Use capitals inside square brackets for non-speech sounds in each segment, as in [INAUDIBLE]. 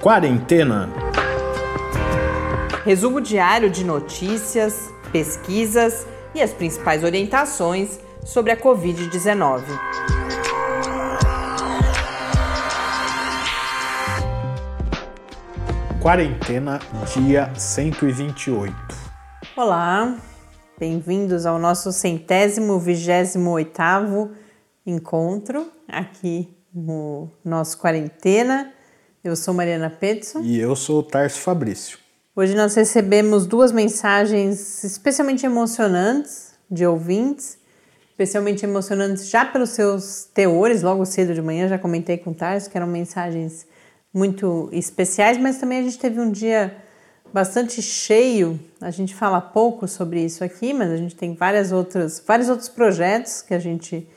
Quarentena. Resumo diário de notícias, pesquisas e as principais orientações sobre a Covid-19. Quarentena, dia 128. Olá, bem-vindos ao nosso centésimo vigésimo oitavo encontro aqui no nosso Quarentena. Eu sou Mariana Petson. E eu sou o Tarso Fabrício. Hoje nós recebemos duas mensagens especialmente emocionantes de ouvintes, especialmente emocionantes já pelos seus teores, logo cedo de manhã, já comentei com o Tarso, que eram mensagens muito especiais, mas também a gente teve um dia bastante cheio. A gente fala pouco sobre isso aqui, mas a gente tem várias outras, vários outros projetos que a gente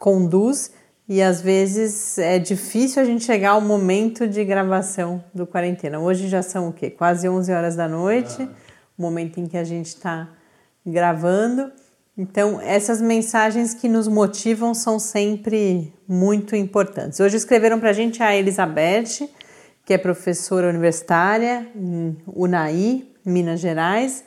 conduz e às vezes é difícil a gente chegar ao momento de gravação do quarentena. Hoje já são o quê? Quase 11 horas da noite, o momento em que a gente está gravando. Então, essas mensagens que nos motivam são sempre muito importantes. Hoje escreveram para a gente a Elizabeth, que é professora universitária em Unai, Minas Gerais,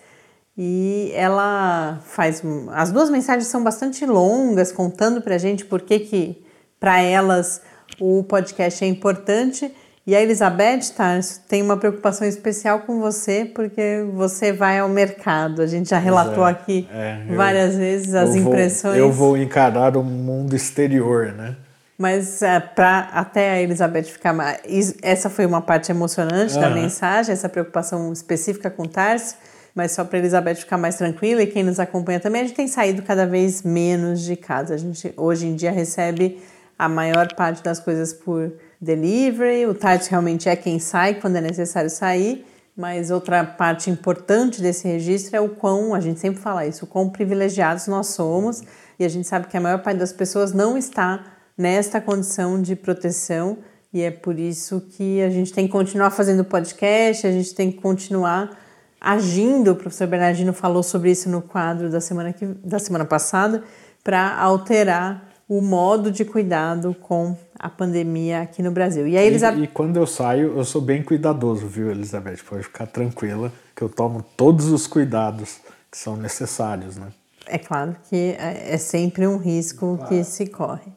e ela faz. As duas mensagens são bastante longas, contando para a gente por que, que para elas o podcast é importante. E a Elizabeth Tarso tem uma preocupação especial com você, porque você vai ao mercado. A gente já relatou é, aqui é, várias eu, vezes as eu impressões. Vou, eu vou encarar o mundo exterior, né? Mas é, para até a Elizabeth ficar mais. Essa foi uma parte emocionante uhum. da mensagem, essa preocupação específica com o Tarso mas só para Elizabeth ficar mais tranquila e quem nos acompanha também, a gente tem saído cada vez menos de casa. A gente hoje em dia recebe a maior parte das coisas por delivery. O Tati realmente é quem sai quando é necessário sair, mas outra parte importante desse registro é o quão, a gente sempre fala isso, o quão privilegiados nós somos. E a gente sabe que a maior parte das pessoas não está nesta condição de proteção. E é por isso que a gente tem que continuar fazendo podcast, a gente tem que continuar agindo, o professor Bernardino falou sobre isso no quadro da semana, que, da semana passada, para alterar o modo de cuidado com a pandemia aqui no Brasil. E, aí, Elizabeth... e, e quando eu saio, eu sou bem cuidadoso, viu, Elizabeth? Pode ficar tranquila que eu tomo todos os cuidados que são necessários, né? É claro que é, é sempre um risco claro. que se corre.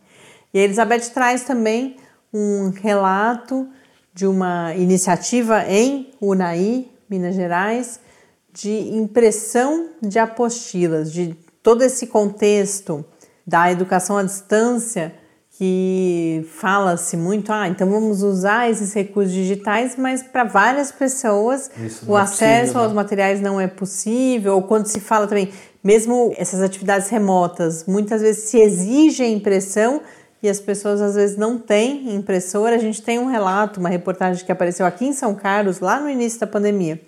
E a Elizabeth traz também um relato de uma iniciativa em Unai, Minas Gerais, de impressão de apostilas, de todo esse contexto da educação à distância que fala-se muito, ah, então vamos usar esses recursos digitais, mas para várias pessoas o é acesso possível, aos né? materiais não é possível, ou quando se fala também, mesmo essas atividades remotas, muitas vezes se exige impressão e as pessoas às vezes não têm impressora. A gente tem um relato, uma reportagem que apareceu aqui em São Carlos, lá no início da pandemia,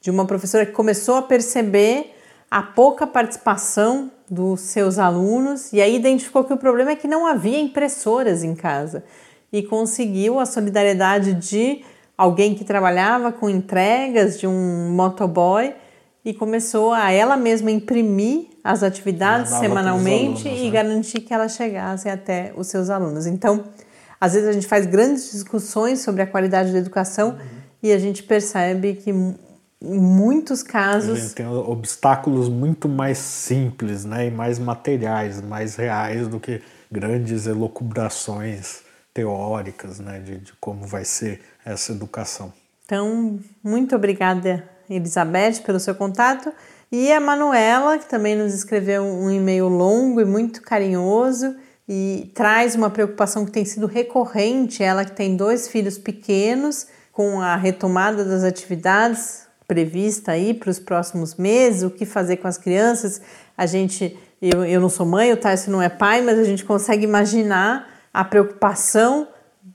de uma professora que começou a perceber a pouca participação dos seus alunos e aí identificou que o problema é que não havia impressoras em casa e conseguiu a solidariedade de alguém que trabalhava com entregas, de um motoboy e começou a ela mesma imprimir as atividades semanalmente alunos, e né? garantir que elas chegassem até os seus alunos. Então, às vezes a gente faz grandes discussões sobre a qualidade da educação uhum. e a gente percebe que em muitos casos. A gente tem obstáculos muito mais simples né, e mais materiais, mais reais do que grandes elucubrações teóricas né, de, de como vai ser essa educação. Então, muito obrigada, Elizabeth, pelo seu contato. E a Manuela, que também nos escreveu um e-mail longo e muito carinhoso e traz uma preocupação que tem sido recorrente. Ela que tem dois filhos pequenos, com a retomada das atividades, prevista aí para os próximos meses, o que fazer com as crianças. A gente, eu, eu não sou mãe, o Tarso não é pai, mas a gente consegue imaginar a preocupação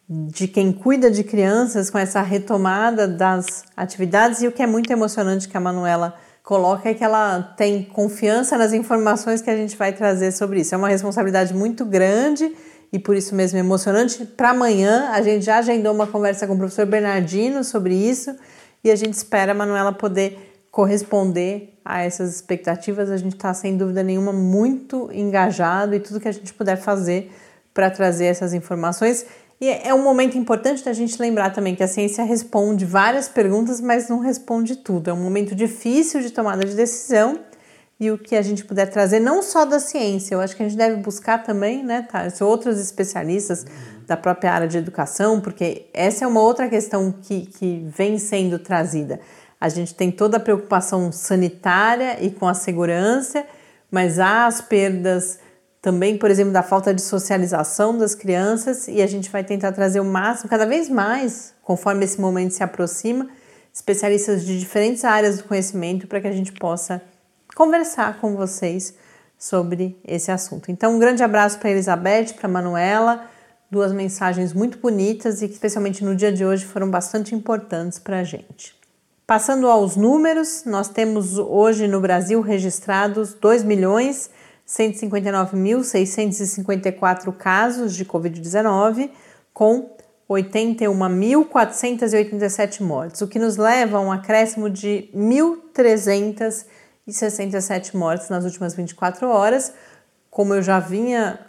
de quem cuida de crianças com essa retomada das atividades e o que é muito emocionante que a Manuela coloca é que ela tem confiança nas informações que a gente vai trazer sobre isso. É uma responsabilidade muito grande e por isso mesmo emocionante. Para amanhã a gente já agendou uma conversa com o professor Bernardino sobre isso e a gente espera a Manuela poder corresponder a essas expectativas. A gente está, sem dúvida nenhuma, muito engajado e tudo que a gente puder fazer para trazer essas informações. E é um momento importante da gente lembrar também que a ciência responde várias perguntas, mas não responde tudo. É um momento difícil de tomada de decisão e o que a gente puder trazer, não só da ciência, eu acho que a gente deve buscar também, né, tá, outros especialistas da própria área de educação, porque essa é uma outra questão que, que vem sendo trazida. A gente tem toda a preocupação sanitária e com a segurança, mas há as perdas também, por exemplo, da falta de socialização das crianças e a gente vai tentar trazer o máximo, cada vez mais, conforme esse momento se aproxima, especialistas de diferentes áreas do conhecimento para que a gente possa conversar com vocês sobre esse assunto. Então, um grande abraço para Elizabeth, para Manuela, duas mensagens muito bonitas e que, especialmente no dia de hoje, foram bastante importantes para a gente. Passando aos números, nós temos hoje no Brasil registrados 2 milhões 159.654 casos de Covid-19, com 81.487 mortes, o que nos leva a um acréscimo de 1.367 mortes nas últimas 24 horas. Como eu já vinha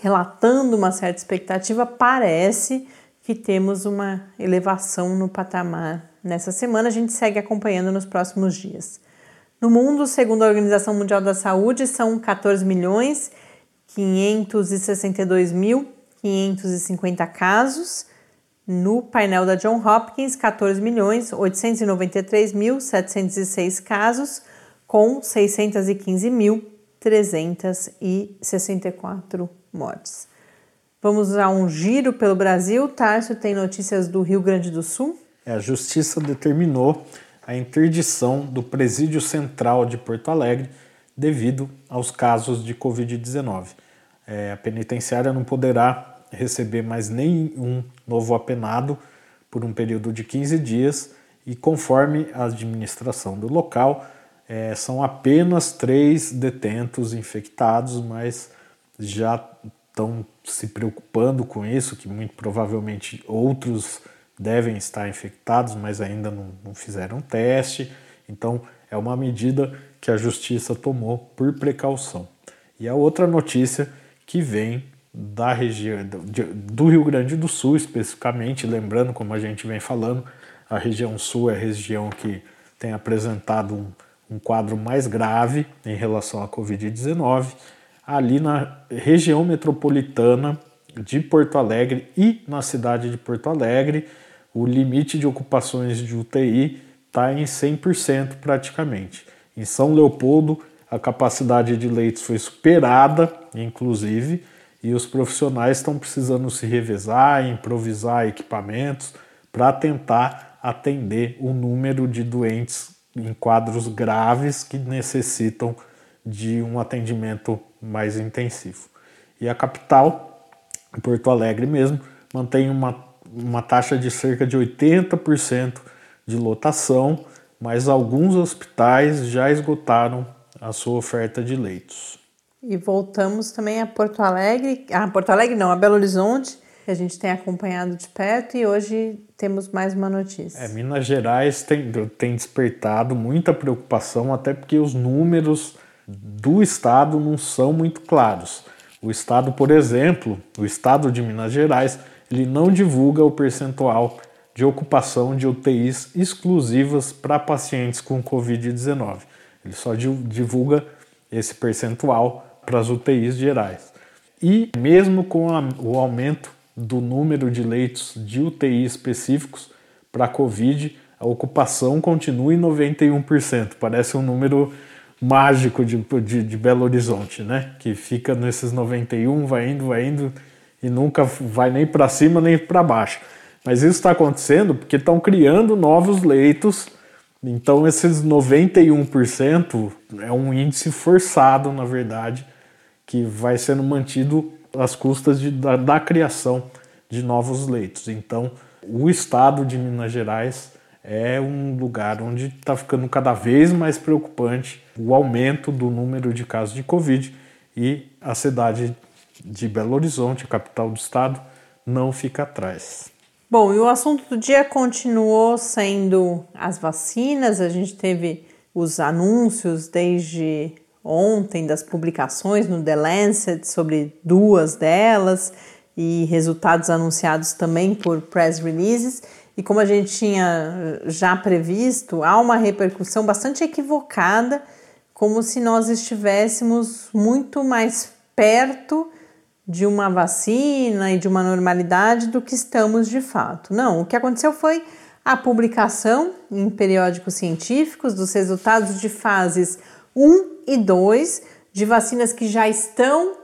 relatando uma certa expectativa, parece que temos uma elevação no patamar nessa semana. A gente segue acompanhando nos próximos dias. No mundo, segundo a Organização Mundial da Saúde, são 14 milhões 562 mil 550 casos. No painel da John Hopkins, 14 milhões 893 mil 706 casos, com 615 mil 364 mortes. Vamos a um giro pelo Brasil. Tárcio tem notícias do Rio Grande do Sul. É, a justiça determinou a interdição do Presídio Central de Porto Alegre devido aos casos de Covid-19. É, a penitenciária não poderá receber mais nenhum novo apenado por um período de 15 dias e, conforme a administração do local, é, são apenas três detentos infectados, mas já estão se preocupando com isso, que muito provavelmente outros devem estar infectados, mas ainda não, não fizeram teste. Então, é uma medida que a justiça tomou por precaução. E a outra notícia que vem da região do Rio Grande do Sul, especificamente, lembrando como a gente vem falando, a região sul é a região que tem apresentado um, um quadro mais grave em relação à Covid-19. Ali na região metropolitana de Porto Alegre e na cidade de Porto Alegre, o limite de ocupações de UTI está em 100% praticamente. Em São Leopoldo, a capacidade de leitos foi superada, inclusive, e os profissionais estão precisando se revezar, improvisar equipamentos para tentar atender o número de doentes em quadros graves que necessitam de um atendimento mais intensivo. E a capital, Porto Alegre mesmo, mantém uma uma taxa de cerca de 80% de lotação, mas alguns hospitais já esgotaram a sua oferta de leitos. E voltamos também a Porto Alegre, a Porto Alegre não, a Belo Horizonte, que a gente tem acompanhado de perto e hoje temos mais uma notícia. É, Minas Gerais tem, tem despertado muita preocupação, até porque os números do estado não são muito claros. O estado, por exemplo, o estado de Minas Gerais ele não divulga o percentual de ocupação de UTIs exclusivas para pacientes com Covid-19. Ele só divulga esse percentual para as UTIs gerais. E mesmo com a, o aumento do número de leitos de UTI específicos para Covid, a ocupação continua em 91%. Parece um número mágico de, de, de Belo Horizonte, né? Que fica nesses 91, vai indo, vai indo e nunca vai nem para cima nem para baixo. Mas isso está acontecendo porque estão criando novos leitos. Então, esses 91% é um índice forçado, na verdade, que vai sendo mantido às custas de, da, da criação de novos leitos. Então, o estado de Minas Gerais é um lugar onde está ficando cada vez mais preocupante o aumento do número de casos de Covid e a cidade de Belo Horizonte, capital do estado, não fica atrás. Bom, e o assunto do dia continuou sendo as vacinas. A gente teve os anúncios desde ontem das publicações no The Lancet sobre duas delas e resultados anunciados também por press releases. E como a gente tinha já previsto, há uma repercussão bastante equivocada, como se nós estivéssemos muito mais perto de uma vacina e de uma normalidade do que estamos de fato. Não, o que aconteceu foi a publicação em periódicos científicos dos resultados de fases 1 e 2 de vacinas que já estão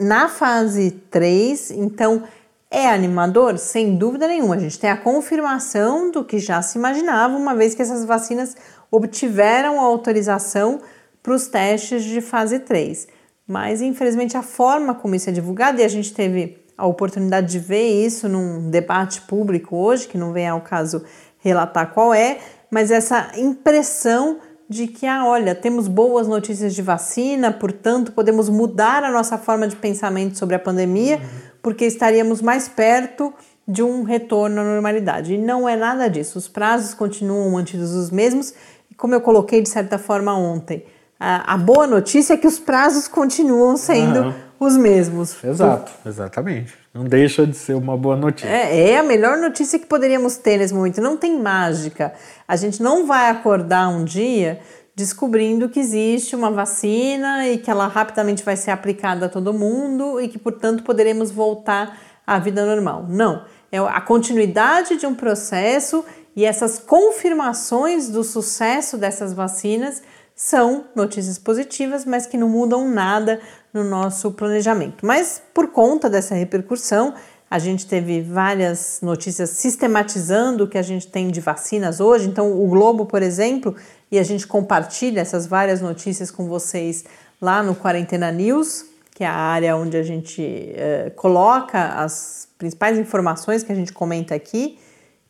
na fase 3, então é animador? Sem dúvida nenhuma. A gente tem a confirmação do que já se imaginava, uma vez que essas vacinas obtiveram a autorização para os testes de fase 3. Mas, infelizmente, a forma como isso é divulgado, e a gente teve a oportunidade de ver isso num debate público hoje, que não vem ao caso relatar qual é, mas essa impressão de que, ah, olha, temos boas notícias de vacina, portanto, podemos mudar a nossa forma de pensamento sobre a pandemia, uhum. Porque estaríamos mais perto de um retorno à normalidade. E não é nada disso. Os prazos continuam mantidos os mesmos, e como eu coloquei de certa forma ontem, a, a boa notícia é que os prazos continuam sendo uhum. os mesmos. Exato, exatamente. Não deixa de ser uma boa notícia. É, é, a melhor notícia que poderíamos ter nesse momento. Não tem mágica. A gente não vai acordar um dia descobrindo que existe uma vacina e que ela rapidamente vai ser aplicada a todo mundo e que, portanto, poderemos voltar à vida normal. Não. É a continuidade de um processo e essas confirmações do sucesso dessas vacinas são notícias positivas, mas que não mudam nada no nosso planejamento. Mas por conta dessa repercussão, a gente teve várias notícias sistematizando o que a gente tem de vacinas hoje. Então, o Globo, por exemplo, e a gente compartilha essas várias notícias com vocês lá no Quarentena News, que é a área onde a gente eh, coloca as principais informações que a gente comenta aqui.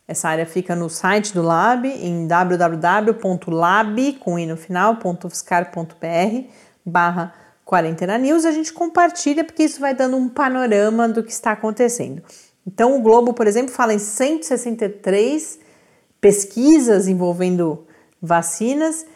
Essa área fica no site do Lab, em www.lab, com i no final, barra Quarentena News. A gente compartilha porque isso vai dando um panorama do que está acontecendo. Então, o Globo, por exemplo, fala em 163 pesquisas envolvendo vacinas,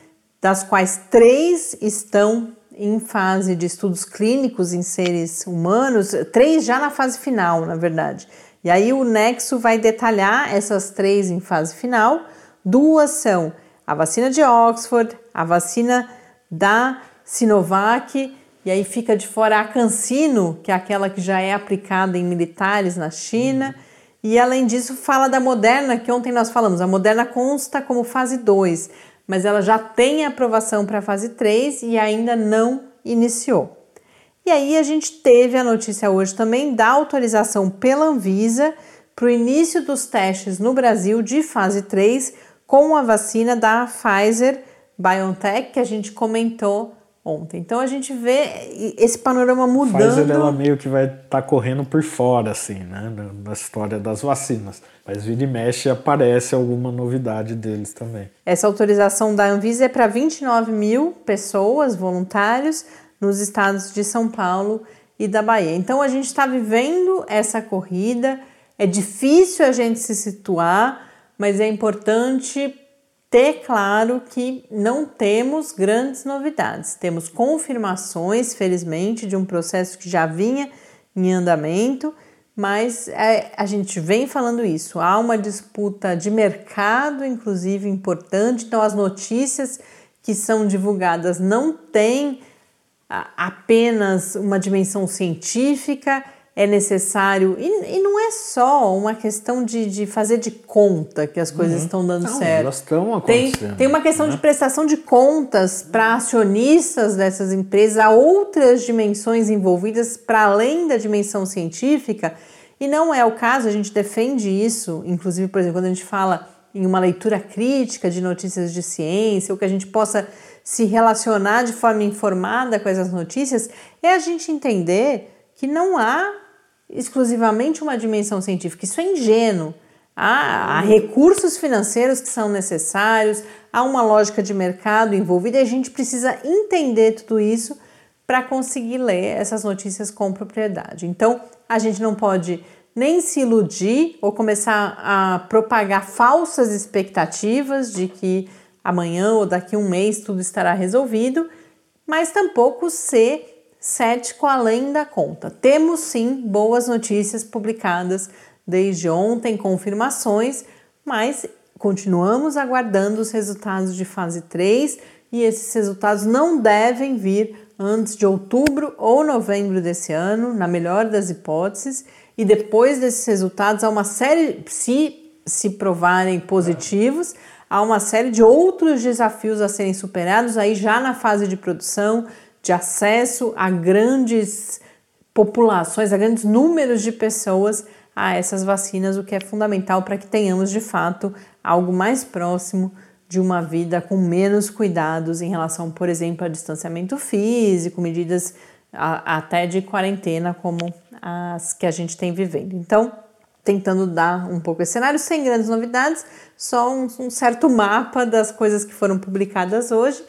das quais três estão em fase de estudos clínicos em seres humanos, três já na fase final, na verdade. E aí o Nexo vai detalhar essas três em fase final. Duas são a vacina de Oxford, a vacina da Sinovac, e aí fica de fora a Cancino, que é aquela que já é aplicada em militares na China. E além disso, fala da Moderna, que ontem nós falamos. A Moderna consta como fase 2, mas ela já tem aprovação para fase 3 e ainda não iniciou. E aí a gente teve a notícia hoje também da autorização pela Anvisa para o início dos testes no Brasil de fase 3 com a vacina da Pfizer BioNTech que a gente comentou ontem. Então a gente vê esse panorama mudando. Pfizer ela meio que vai estar tá correndo por fora assim, né, na história das vacinas. Mas vira e mexe aparece alguma novidade deles também. Essa autorização da Anvisa é para 29 mil pessoas, voluntários, nos estados de São Paulo e da Bahia. Então a gente está vivendo essa corrida, é difícil a gente se situar, mas é importante ter claro que não temos grandes novidades. Temos confirmações, felizmente, de um processo que já vinha em andamento, mas é, a gente vem falando isso. Há uma disputa de mercado, inclusive, importante, então as notícias que são divulgadas não têm apenas uma dimensão científica, é necessário. E, e, não é só uma questão de, de fazer de conta que as coisas uhum. estão dando não, certo. Elas estão acontecendo. Tem, tem uma questão né? de prestação de contas para acionistas dessas empresas, há outras dimensões envolvidas para além da dimensão científica. E não é o caso, a gente defende isso, inclusive, por exemplo, quando a gente fala em uma leitura crítica de notícias de ciência, ou que a gente possa se relacionar de forma informada com essas notícias, é a gente entender que não há exclusivamente uma dimensão científica. Isso é ingênuo. Há, há, recursos financeiros que são necessários, há uma lógica de mercado envolvida e a gente precisa entender tudo isso para conseguir ler essas notícias com propriedade. Então, a gente não pode nem se iludir ou começar a propagar falsas expectativas de que amanhã ou daqui a um mês tudo estará resolvido, mas tampouco ser cético além da conta. Temos sim boas notícias publicadas desde ontem, confirmações, mas continuamos aguardando os resultados de fase 3 e esses resultados não devem vir antes de outubro ou novembro desse ano, na melhor das hipóteses, e depois desses resultados há uma série, se se provarem positivos, há uma série de outros desafios a serem superados aí já na fase de produção, de acesso a grandes populações, a grandes números de pessoas a essas vacinas, o que é fundamental para que tenhamos de fato algo mais próximo de uma vida com menos cuidados em relação, por exemplo, a distanciamento físico, medidas até de quarentena como as que a gente tem vivendo. Então, tentando dar um pouco esse cenário, sem grandes novidades, só um, um, certo mapa das coisas que foram publicadas hoje.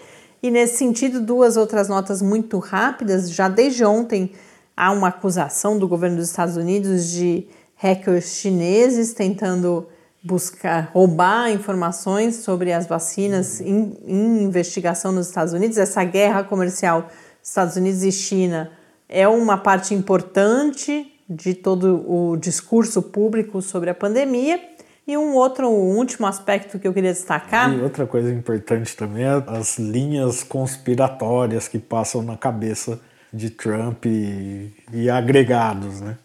E nesse sentido, duas outras notas muito rápidas. Já desde ontem há uma acusação do governo dos Estados Unidos de hackers chineses tentando buscar roubar informações sobre as vacinas em, em investigação nos Estados Unidos. Essa guerra comercial Estados Unidos e China é uma parte importante de todo o discurso público sobre a pandemia. E um outro, um último aspecto que eu queria destacar. E outra coisa importante também é as linhas conspiratórias que passam na cabeça de Trump e, e agregados, né?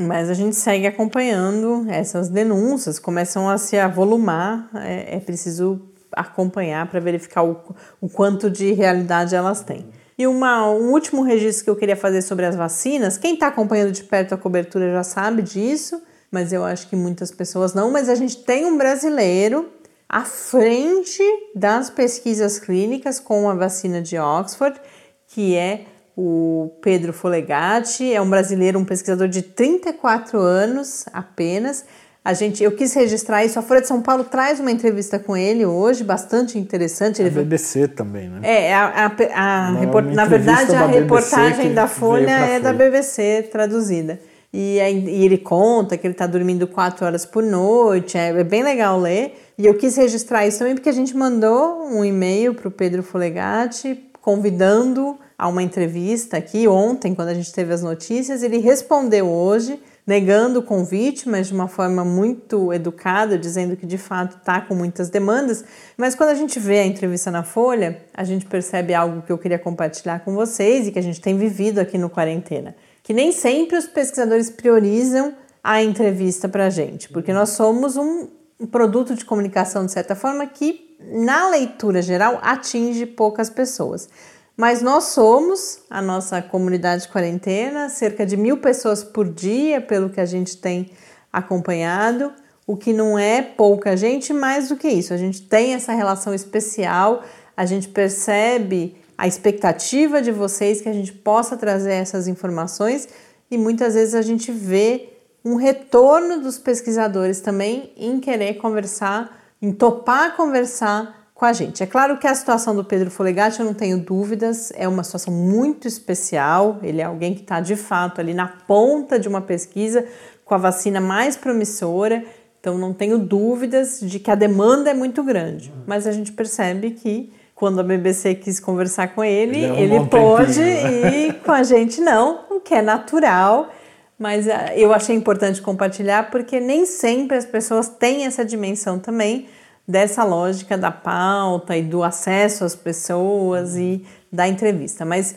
Mas a gente segue acompanhando essas denúncias, começam a se avolumar, é, é preciso acompanhar para verificar o, o quanto de realidade elas têm. E uma, um último registro que eu queria fazer sobre as vacinas, quem está acompanhando de perto a cobertura já sabe disso, mas eu acho que muitas pessoas não. Mas a gente tem um brasileiro à frente das pesquisas clínicas com a vacina de Oxford, que é o Pedro Folegatti, é um brasileiro, um pesquisador de 34 anos apenas, a gente, eu quis registrar isso. A Folha de São Paulo traz uma entrevista com ele hoje, bastante interessante. Ele a BBC também, né? É, a, a, a report... na verdade a reportagem da Folha é da BBC traduzida. E, e, ele conta que ele está dormindo quatro horas por noite, é, é, bem legal ler. E eu quis registrar isso também porque a gente mandou um e-mail para o Pedro Folegatti convidando a uma entrevista aqui ontem, quando a gente teve as notícias. Ele respondeu hoje negando o convite, mas de uma forma muito educada, dizendo que de fato está com muitas demandas. Mas quando a gente vê a entrevista na Folha, a gente percebe algo que eu queria compartilhar com vocês e que a gente tem vivido aqui no Quarentena. Que nem sempre os pesquisadores priorizam a entrevista para a gente, porque nós somos um, produto de comunicação, de certa forma, que na leitura geral atinge poucas pessoas. Mas nós somos, a nossa comunidade de quarentena, cerca de mil pessoas por dia, pelo que a gente tem acompanhado, o que não é pouca gente, mais do que isso. A gente tem essa relação especial, a gente percebe a expectativa de vocês que a gente possa trazer essas informações e muitas vezes a gente vê um retorno dos pesquisadores também em querer conversar, em topar conversar com a gente. É claro que a situação do Pedro Folegatti, eu não tenho dúvidas, é uma situação muito especial. Ele é alguém que está de fato ali na ponta de uma pesquisa com a vacina mais promissora. Então não tenho dúvidas de que a demanda é muito grande. Mas a gente percebe que quando a BBC quis conversar com ele, ele, ele pôde né? e [LAUGHS] com a gente não, o que é natural. Mas ah, eu achei importante compartilhar porque nem sempre as pessoas têm essa dimensão também dessa lógica da pauta e do acesso às pessoas e da entrevista. Mas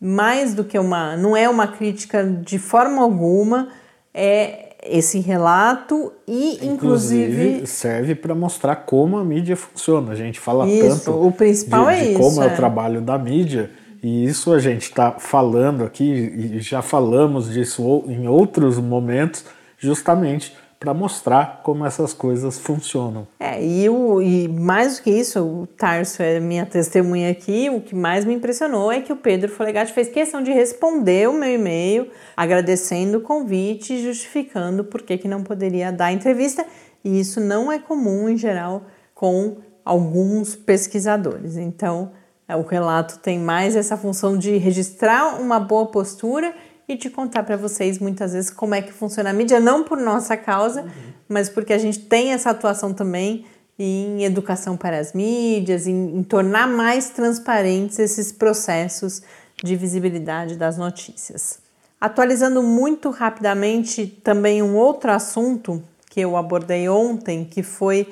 mais do que uma, não é uma crítica de forma alguma, é esse relato e inclusive, inclusive serve para mostrar como a mídia funciona. A gente fala isso, tanto o principal de, é de isso, como é. é o trabalho da mídia e isso a gente está falando aqui e já falamos disso em outros momentos, justamente para mostrar como essas coisas funcionam. É, e, o, e mais do que isso, o Tarso é minha testemunha aqui, o que mais me impressionou é que o Pedro Folegatti fez questão de responder o meu e-mail, agradecendo o convite e justificando por que, que não poderia dar entrevista, e isso não é comum em geral com alguns pesquisadores. Então, é, o relato tem mais essa função de registrar uma boa postura e de contar para vocês muitas vezes como é que funciona a mídia, não por nossa causa, uhum. mas porque a gente tem essa atuação também em educação para as mídias, em, em tornar mais transparentes esses processos de visibilidade das notícias. Atualizando muito rapidamente também um outro assunto que eu abordei ontem, que foi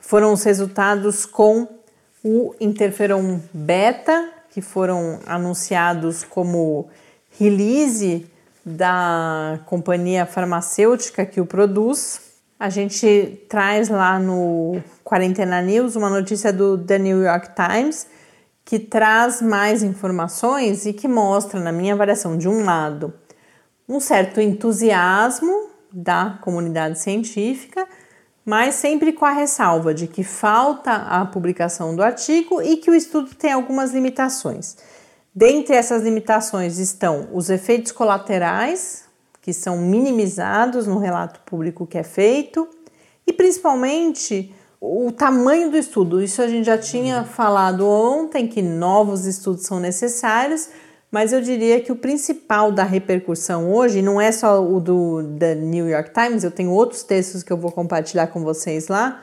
foram os resultados com o interferon beta, que foram anunciados como release da companhia farmacêutica que o produz. A gente traz lá no Quarentena News uma notícia do The New York Times que traz mais informações e que mostra, na minha avaliação, de um lado, um certo entusiasmo da comunidade científica, mas sempre com a ressalva de que falta a publicação do artigo e que o estudo tem algumas limitações. Dentre essas limitações estão os efeitos colaterais, que são minimizados no relato público que é feito, e principalmente o tamanho do estudo. Isso a gente já tinha falado ontem, que novos estudos são necessários, mas eu diria que o principal da repercussão hoje não é só o do The New York Times, eu tenho outros textos que eu vou compartilhar com vocês lá,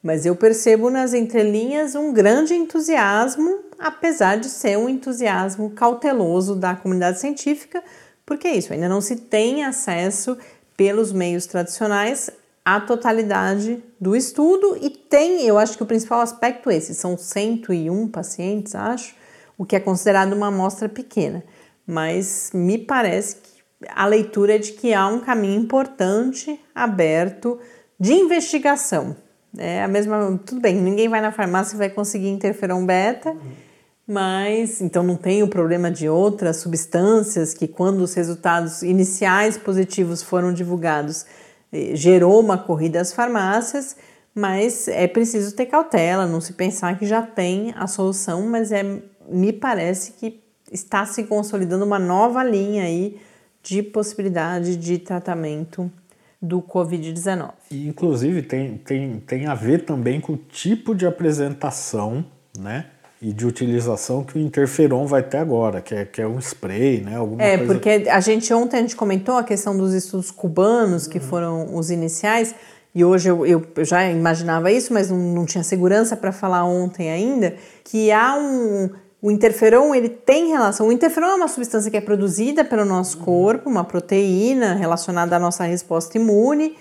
mas eu percebo nas entrelinhas um grande entusiasmo, apesar de ser um entusiasmo cauteloso da comunidade científica, porque é isso, ainda não se tem acesso pelos meios tradicionais à totalidade do estudo e tem, eu acho que o principal aspecto é esse, são 101 pacientes, acho, o que é considerado uma amostra pequena, mas me parece que a leitura é de que há um caminho importante aberto de investigação. É a mesma, tudo bem, ninguém vai na farmácia e vai conseguir interferon beta, mas então não tem o problema de outras substâncias que quando os resultados iniciais positivos foram divulgados, eh, gerou uma corrida às farmácias, mas é preciso ter cautela, não se pensar que já tem a solução, mas é me parece que está se consolidando uma nova linha aí de possibilidade de tratamento do Covid-19. E, inclusive, tem, tem, tem a ver também com o tipo de apresentação, né? E de utilização que o interferon vai ter agora, que é, que é um spray, né? Alguma é, coisa... porque a gente ontem a gente comentou a questão dos estudos cubanos, que uhum. foram os iniciais, e hoje eu, eu, eu já imaginava isso, mas não, não tinha segurança para falar ontem ainda, que há um, o interferon ele tem relação. O interferon é uma substância que é produzida pelo nosso corpo, uma proteína relacionada à nossa resposta imune,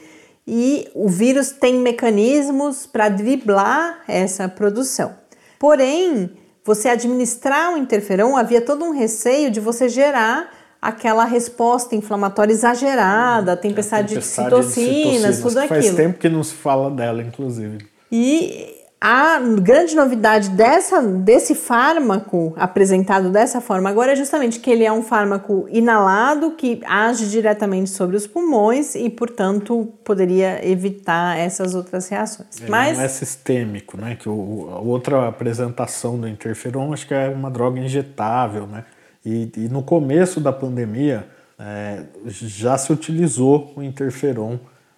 e o vírus tem mecanismos para driblar essa produção. Porém, você administrar o interferon havia todo um receio de você gerar aquela resposta inflamatória exagerada, a tempestade, é, tempestade de citocinas, tudo aquilo. Faz tempo que não se fala dela, inclusive. E a grande novidade dessa, desse fármaco apresentado dessa forma agora é justamente que ele é um fármaco inalado que age diretamente sobre os pulmões e, portanto, poderia evitar essas outras reações. Ele Mas não é sistêmico, né? Que o, a outra apresentação do interferon acho que é uma droga injetável, né? E, e no começo da pandemia é, já se utilizou o interferon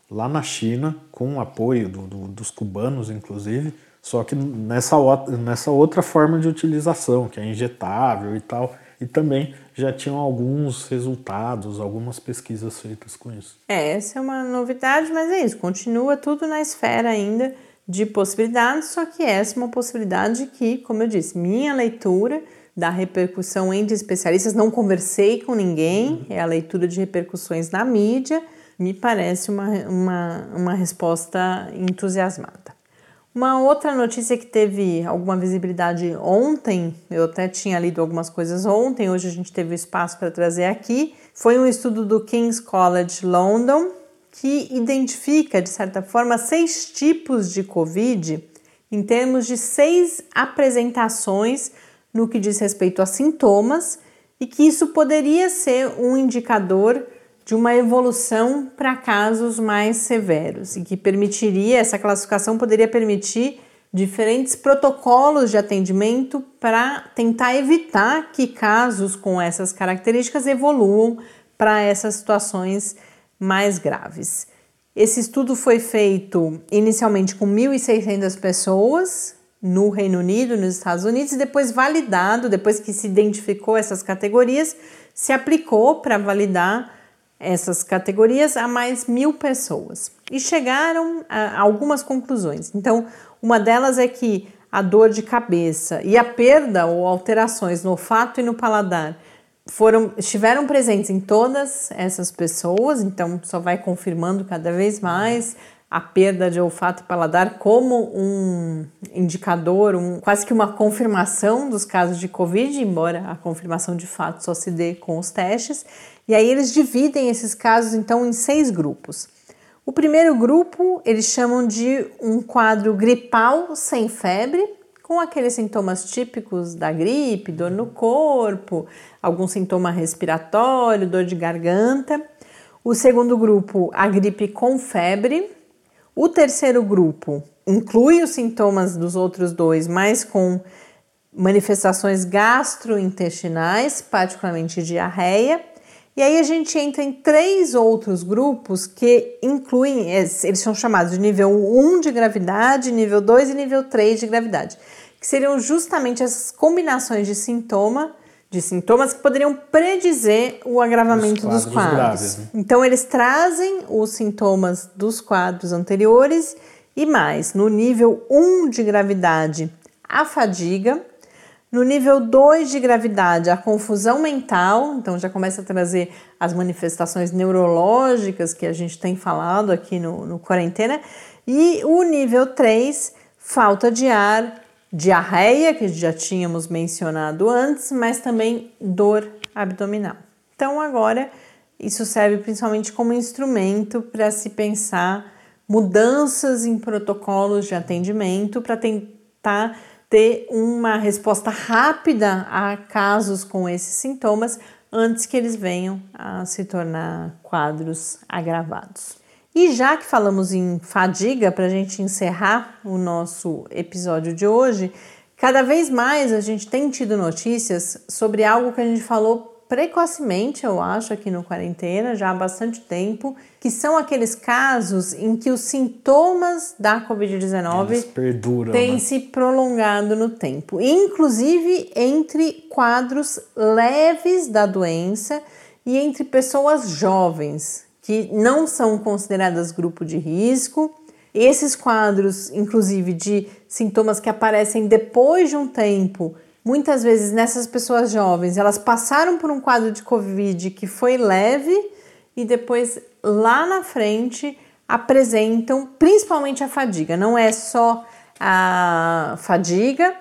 lá na China com o apoio do, do, dos cubanos, inclusive só que nessa, nessa outra forma de utilização, que é injetável e tal, e também já tinham alguns resultados, algumas pesquisas feitas com isso. É, essa é uma novidade, mas é isso, continua tudo na esfera ainda de possibilidades, só que essa é uma possibilidade que, como eu disse, minha leitura da repercussão entre especialistas, não conversei com ninguém, é a leitura de repercussões na mídia, me parece uma, uma, uma resposta entusiasmada. Uma outra notícia que teve alguma visibilidade ontem, eu até tinha lido algumas coisas ontem, hoje a gente teve espaço para trazer aqui, foi um estudo do King's College London que identifica, de certa forma, seis tipos de Covid em termos de seis apresentações no que diz respeito a sintomas e que isso poderia ser um indicador de uma evolução para casos mais severos e que permitiria, essa classificação poderia permitir diferentes protocolos de atendimento para tentar evitar que casos com essas características evoluam para essas situações mais graves. Esse estudo foi feito inicialmente com 1.600 pessoas no Reino Unido, nos Estados Unidos, e depois validado, depois que se identificou essas categorias, se aplicou para validar essas categorias a mais mil pessoas. E chegaram a algumas conclusões. Então, uma delas é que a dor de cabeça e a perda ou alterações no olfato e no paladar foram estiveram presentes em todas essas pessoas, então só vai confirmando cada vez mais a perda de olfato e paladar como um indicador, um, quase que uma confirmação dos casos de Covid, embora a confirmação de fato só se dê com os testes. E aí eles dividem esses casos então em seis grupos. O primeiro grupo eles chamam de um quadro gripal sem febre, com aqueles sintomas típicos da gripe, dor no corpo, algum sintoma respiratório, dor de garganta. O segundo grupo, a gripe com febre. O terceiro grupo inclui os sintomas dos outros dois, mas com manifestações gastrointestinais, particularmente diarreia. E aí a gente entra em três outros grupos que incluem, eles são chamados de nível 1 de gravidade, nível 2 e nível 3 de gravidade, que seriam justamente essas combinações de sintoma, de sintomas que poderiam predizer o agravamento quadros dos quadros. Graves, né? Então eles trazem os sintomas dos quadros anteriores e mais, no nível 1 de gravidade, a fadiga, no nível 2 de gravidade, a confusão mental, então já começa a trazer as manifestações neurológicas que a gente tem falado aqui no, no quarentena. E o nível 3, falta de ar, diarreia, que já tínhamos mencionado antes, mas também dor abdominal. Então agora isso serve principalmente como instrumento para se pensar mudanças em protocolos de atendimento para tentar ter uma resposta rápida a casos com esses sintomas antes que eles venham a se tornar quadros agravados. E já que falamos em fadiga, para a gente encerrar o nosso episódio de hoje, cada vez mais a gente tem tido notícias sobre algo que a gente falou precocemente, eu acho, aqui no quarentena, já há bastante tempo, que são aqueles casos em que os sintomas da Covid-19 têm né? se prolongado no tempo, inclusive entre quadros leves da doença e entre pessoas jovens que não são consideradas grupo de risco. Esses quadros, inclusive de sintomas que aparecem depois de um tempo, Muitas vezes nessas pessoas jovens, elas passaram por um quadro de Covid que foi leve e depois lá na frente apresentam principalmente a fadiga. Não é só a fadiga,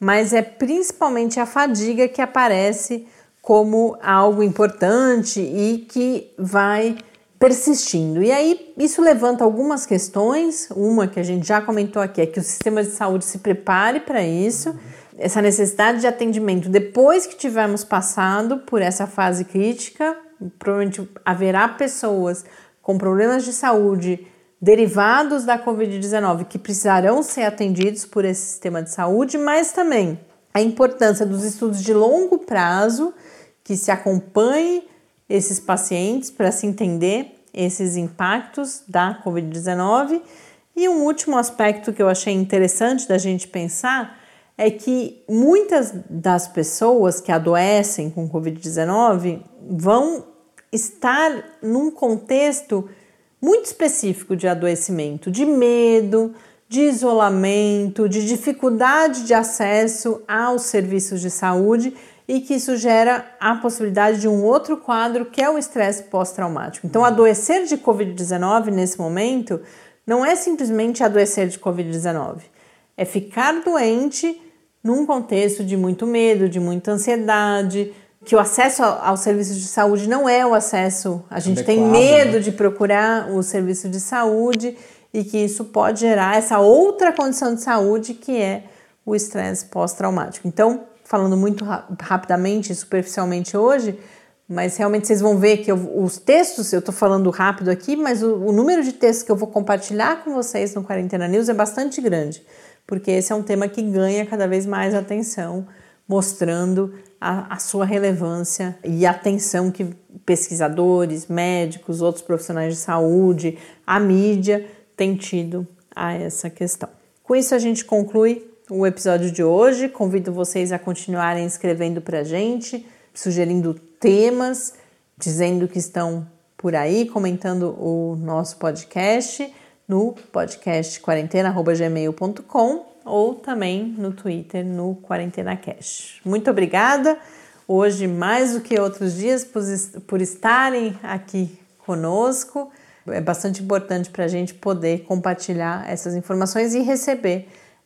mas é principalmente a fadiga que aparece como algo importante e que vai persistindo. E aí isso levanta algumas questões. Uma que a gente já comentou aqui é que o sistema de saúde se prepare para isso essa necessidade de atendimento depois que tivermos passado por essa fase crítica, provavelmente haverá pessoas com problemas de saúde derivados da Covid-19 que precisarão ser atendidos por esse sistema de saúde, mas também a importância dos estudos de longo prazo que se acompanhem esses pacientes para se entender esses impactos da Covid-19. E um último aspecto que eu achei interessante da gente pensar é que muitas das pessoas que adoecem com Covid-19 vão estar num contexto muito específico de adoecimento, de medo, de isolamento, de dificuldade de acesso aos serviços de saúde e que isso gera a possibilidade de um outro quadro que é o estresse pós-traumático. Então, adoecer de Covid-19 nesse momento não é simplesmente adoecer de Covid-19, é ficar doente num contexto de muito medo, de muita ansiedade, que o acesso aos serviços de saúde não é o acesso, a gente Adequado, tem medo né? de procurar o serviço de saúde e que isso pode gerar essa outra condição de saúde que é o estresse pós-traumático. Então, falando muito rapidamente, superficialmente hoje, mas realmente vocês vão ver que eu, os textos, eu estou falando rápido aqui, mas o, o número de textos que eu vou compartilhar com vocês no Quarentena News é bastante grande porque esse é um tema que ganha cada vez mais atenção, mostrando a, a sua relevância e a atenção que pesquisadores, médicos, outros profissionais de saúde, a mídia têm tido a essa questão. Com isso, a gente conclui o episódio de hoje. Convido vocês a continuarem escrevendo para a gente, sugerindo temas, dizendo que estão por aí, comentando o nosso podcast no podcast quarentena.gmail.com ou também no Twitter no Quarentena Cash. Muito obrigada. Hoje, mais do que outros dias, por estarem aqui conosco. É bastante importante para a gente poder compartilhar essas informações e receber